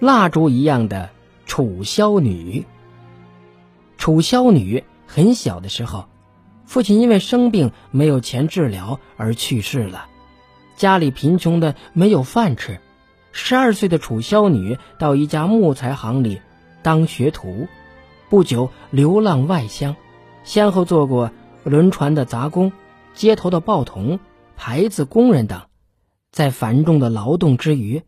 蜡烛一样的楚萧女。楚萧女很小的时候，父亲因为生病没有钱治疗而去世了，家里贫穷的没有饭吃。十二岁的楚萧女到一家木材行里当学徒，不久流浪外乡，先后做过轮船的杂工、街头的报童、牌子工人等。在繁重的劳动之余，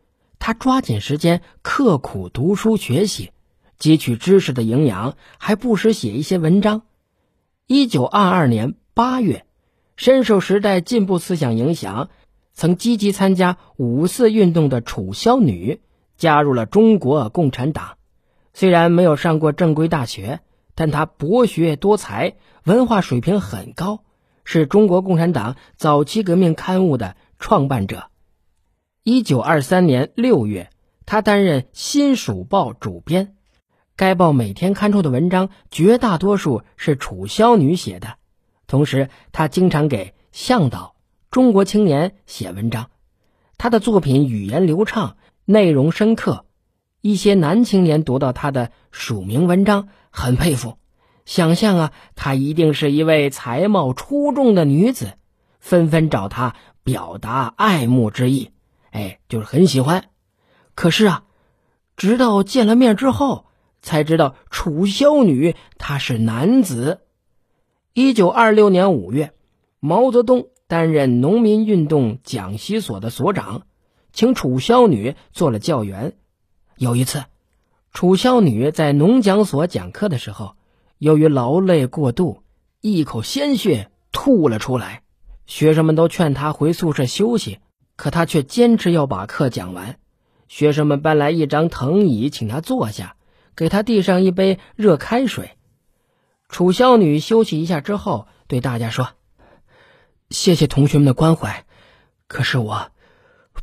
他抓紧时间刻苦读书学习，汲取知识的营养，还不时写一些文章。一九二二年八月，深受时代进步思想影响，曾积极参加五四运动的楚萧女加入了中国共产党。虽然没有上过正规大学，但她博学多才，文化水平很高，是中国共产党早期革命刊物的创办者。一九二三年六月，他担任《新蜀报》主编。该报每天刊出的文章绝大多数是楚萧女写的。同时，他经常给《向导》《中国青年》写文章。他的作品语言流畅，内容深刻。一些男青年读到他的署名文章，很佩服，想象啊，她一定是一位才貌出众的女子，纷纷找他表达爱慕之意。哎，就是很喜欢，可是啊，直到见了面之后，才知道楚萧女她是男子。一九二六年五月，毛泽东担任农民运动讲习所的所长，请楚萧女做了教员。有一次，楚萧女在农讲所讲课的时候，由于劳累过度，一口鲜血吐了出来，学生们都劝她回宿舍休息。可他却坚持要把课讲完。学生们搬来一张藤椅，请他坐下，给他递上一杯热开水。楚萧女休息一下之后，对大家说：“谢谢同学们的关怀，可是我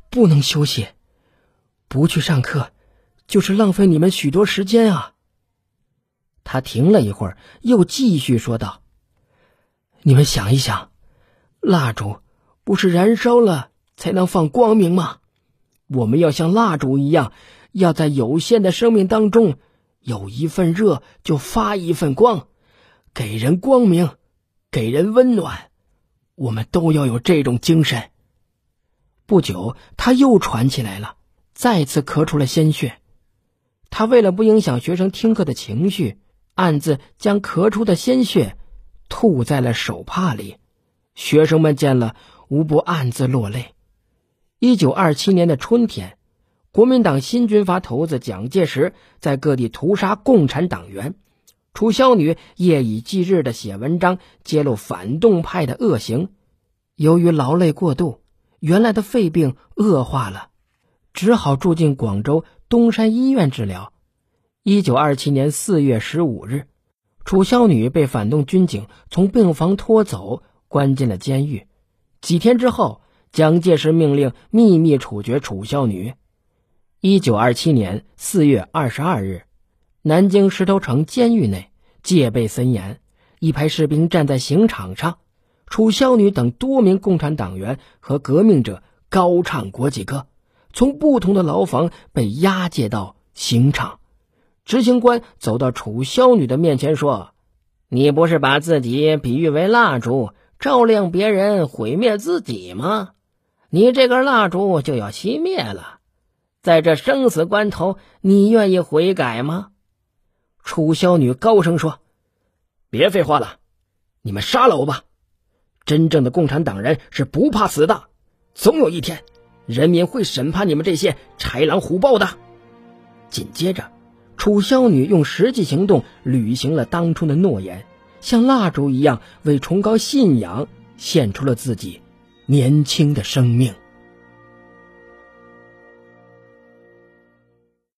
不能休息，不去上课就是浪费你们许多时间啊。”他停了一会儿，又继续说道：“你们想一想，蜡烛不是燃烧了？”才能放光明吗？我们要像蜡烛一样，要在有限的生命当中，有一份热就发一份光，给人光明，给人温暖。我们都要有这种精神。不久，他又喘起来了，再次咳出了鲜血。他为了不影响学生听课的情绪，暗自将咳出的鲜血吐在了手帕里。学生们见了，无不暗自落泪。一九二七年的春天，国民党新军阀头子蒋介石在各地屠杀共产党员，楚萧女夜以继日的写文章，揭露反动派的恶行。由于劳累过度，原来的肺病恶化了，只好住进广州东山医院治疗。一九二七年四月十五日，楚萧女被反动军警从病房拖走，关进了监狱。几天之后。蒋介石命令秘密处决楚萧女。一九二七年四月二十二日，南京石头城监狱内戒备森严，一排士兵站在刑场上，楚萧女等多名共产党员和革命者高唱国际歌，从不同的牢房被押解到刑场。执行官走到楚萧女的面前说：“你不是把自己比喻为蜡烛，照亮别人，毁灭自己吗？”你这根蜡烛就要熄灭了，在这生死关头，你愿意悔改吗？楚萧女高声说：“别废话了，你们杀了我吧！真正的共产党人是不怕死的，总有一天，人民会审判你们这些豺狼虎豹的。”紧接着，楚萧女用实际行动履行了当初的诺言，像蜡烛一样为崇高信仰献出了自己。年轻的生命。